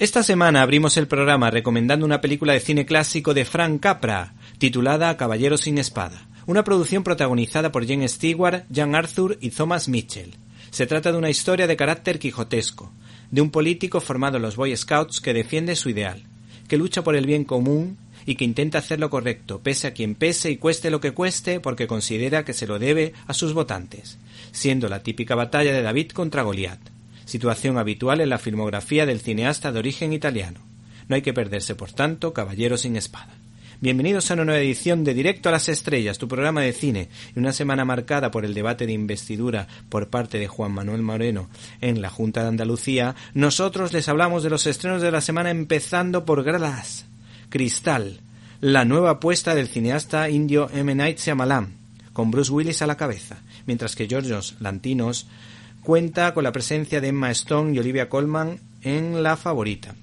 Esta semana abrimos el programa recomendando una película de cine clásico de Frank Capra, titulada Caballero sin Espada, una producción protagonizada por Jane Stewart, Jan Arthur y Thomas Mitchell. Se trata de una historia de carácter quijotesco, de un político formado en los Boy Scouts que defiende su ideal, que lucha por el bien común y que intenta hacer lo correcto, pese a quien pese y cueste lo que cueste, porque considera que se lo debe a sus votantes, siendo la típica batalla de David contra Goliat situación habitual en la filmografía del cineasta de origen italiano. No hay que perderse, por tanto, Caballero sin Espada. Bienvenidos a una nueva edición de Directo a las Estrellas, tu programa de cine, y una semana marcada por el debate de investidura por parte de Juan Manuel Moreno en la Junta de Andalucía, nosotros les hablamos de los estrenos de la semana empezando por Glass, Cristal, la nueva apuesta del cineasta indio M. Night Shyamalan, con Bruce Willis a la cabeza, mientras que Georgios Lantinos cuenta con la presencia de Emma Stone y Olivia Colman en La Favorita.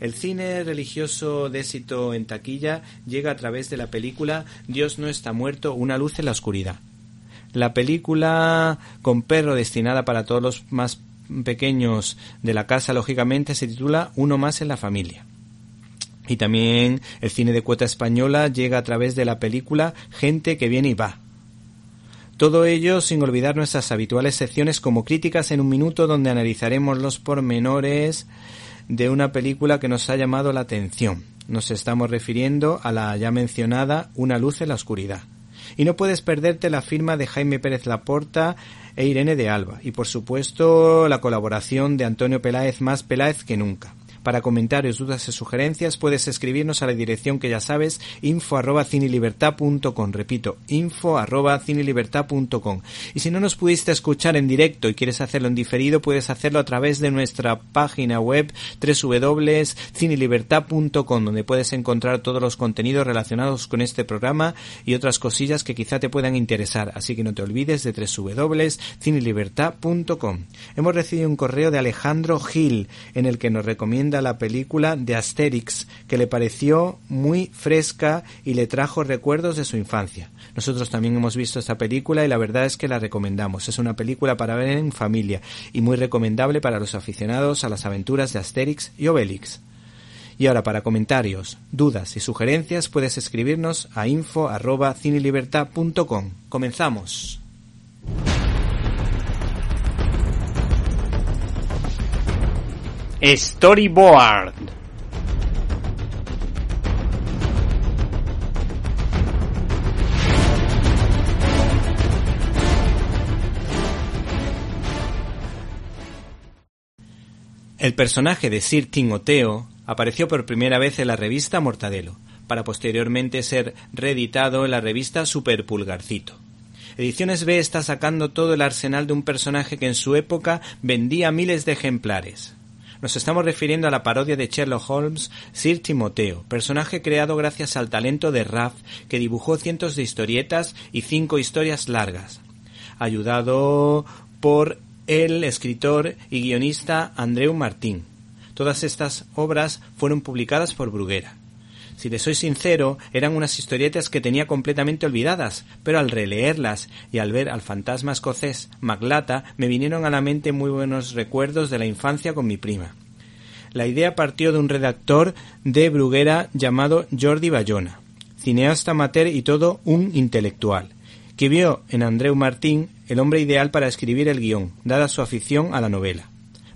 El cine religioso de éxito en taquilla llega a través de la película Dios no está muerto, una luz en la oscuridad. La película con perro destinada para todos los más pequeños de la casa, lógicamente, se titula Uno más en la familia. Y también el cine de cuota española llega a través de la película Gente que viene y va, todo ello sin olvidar nuestras habituales secciones como críticas en un minuto donde analizaremos los pormenores de una película que nos ha llamado la atención. Nos estamos refiriendo a la ya mencionada Una luz en la oscuridad. Y no puedes perderte la firma de Jaime Pérez Laporta e Irene de Alba. Y por supuesto la colaboración de Antonio Peláez más Peláez que nunca. Para comentarios, dudas y sugerencias puedes escribirnos a la dirección que ya sabes, info arroba cinelibertad.com. Repito, info arroba cinelibertad.com. Y si no nos pudiste escuchar en directo y quieres hacerlo en diferido, puedes hacerlo a través de nuestra página web www.cinelibertad.com, donde puedes encontrar todos los contenidos relacionados con este programa y otras cosillas que quizá te puedan interesar. Así que no te olvides de www.cinelibertad.com. Hemos recibido un correo de Alejandro Gil en el que nos recomienda la película de Asterix, que le pareció muy fresca y le trajo recuerdos de su infancia. Nosotros también hemos visto esta película y la verdad es que la recomendamos. Es una película para ver en familia y muy recomendable para los aficionados a las aventuras de Asterix y Obelix. Y ahora para comentarios, dudas y sugerencias puedes escribirnos a info arroba cinelibertad.com. Comenzamos. Storyboard. El personaje de Sir Timoteo apareció por primera vez en la revista Mortadelo, para posteriormente ser reeditado en la revista Super Pulgarcito. Ediciones B está sacando todo el arsenal de un personaje que en su época vendía miles de ejemplares. Nos estamos refiriendo a la parodia de Sherlock Holmes, Sir Timoteo, personaje creado gracias al talento de Raff, que dibujó cientos de historietas y cinco historias largas, ayudado por el escritor y guionista Andreu Martín. Todas estas obras fueron publicadas por Bruguera. Si le soy sincero, eran unas historietas que tenía completamente olvidadas, pero al releerlas y al ver al fantasma escocés Maglata me vinieron a la mente muy buenos recuerdos de la infancia con mi prima. La idea partió de un redactor de Bruguera llamado Jordi Bayona, cineasta amateur y todo un intelectual, que vio en Andreu Martín el hombre ideal para escribir el guion, dada su afición a la novela.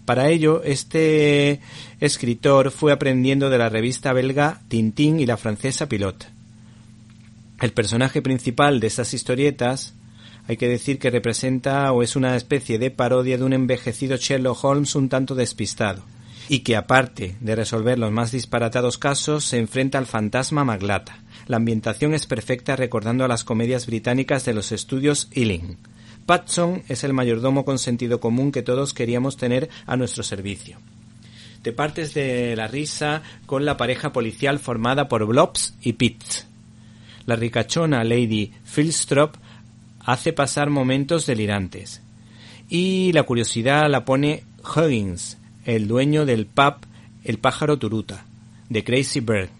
Para ello, este escritor fue aprendiendo de la revista belga Tintín y la francesa Pilote. El personaje principal de estas historietas hay que decir que representa o es una especie de parodia de un envejecido Sherlock Holmes un tanto despistado, y que aparte de resolver los más disparatados casos se enfrenta al fantasma Maglata. La ambientación es perfecta recordando a las comedias británicas de los estudios Ealing. Patson es el mayordomo con sentido común que todos queríamos tener a nuestro servicio. Te partes de la risa con la pareja policial formada por Blobs y Pitts. La ricachona Lady Philstrop hace pasar momentos delirantes. Y la curiosidad la pone Huggins, el dueño del pub El pájaro turuta, de Crazy Bird,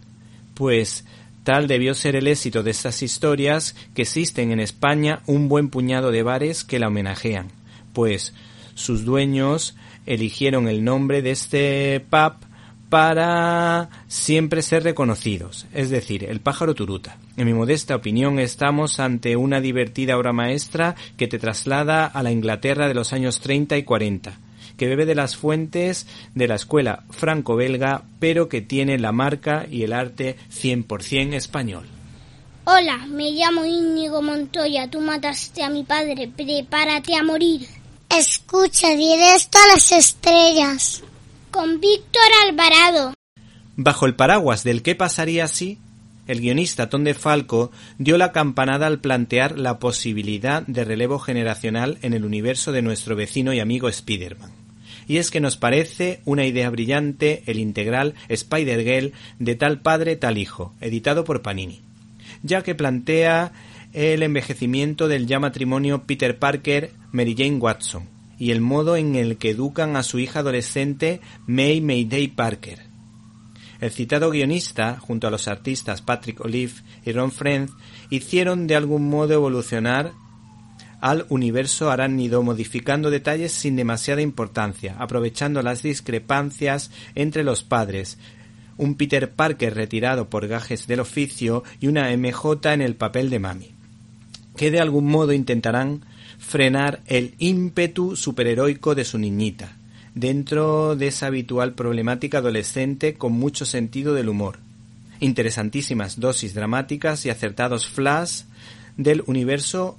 pues tal debió ser el éxito de estas historias que existen en España un buen puñado de bares que la homenajean, pues sus dueños eligieron el nombre de este pub para siempre ser reconocidos, es decir, el pájaro turuta. En mi modesta opinión estamos ante una divertida obra maestra que te traslada a la Inglaterra de los años 30 y 40, que bebe de las fuentes de la escuela franco-belga, pero que tiene la marca y el arte 100% español. Hola, me llamo Íñigo Montoya, tú mataste a mi padre, prepárate a morir. Escucha directo a las estrellas con Víctor Alvarado. Bajo el paraguas del qué pasaría si, el guionista Tom de Falco dio la campanada al plantear la posibilidad de relevo generacional en el universo de nuestro vecino y amigo Spider-Man. Y es que nos parece una idea brillante el integral Spider-Girl de tal padre tal hijo, editado por Panini, ya que plantea el envejecimiento del ya matrimonio Peter Parker Mary Jane Watson, y el modo en el que educan a su hija adolescente May Mayday Parker. El citado guionista, junto a los artistas Patrick Olive y Ron Friend, hicieron de algún modo evolucionar al universo arácnido modificando detalles sin demasiada importancia, aprovechando las discrepancias entre los padres, un Peter Parker retirado por gajes del oficio y una MJ en el papel de mami, que de algún modo intentarán frenar el ímpetu superheroico de su niñita, dentro de esa habitual problemática adolescente con mucho sentido del humor. Interesantísimas dosis dramáticas y acertados flash del universo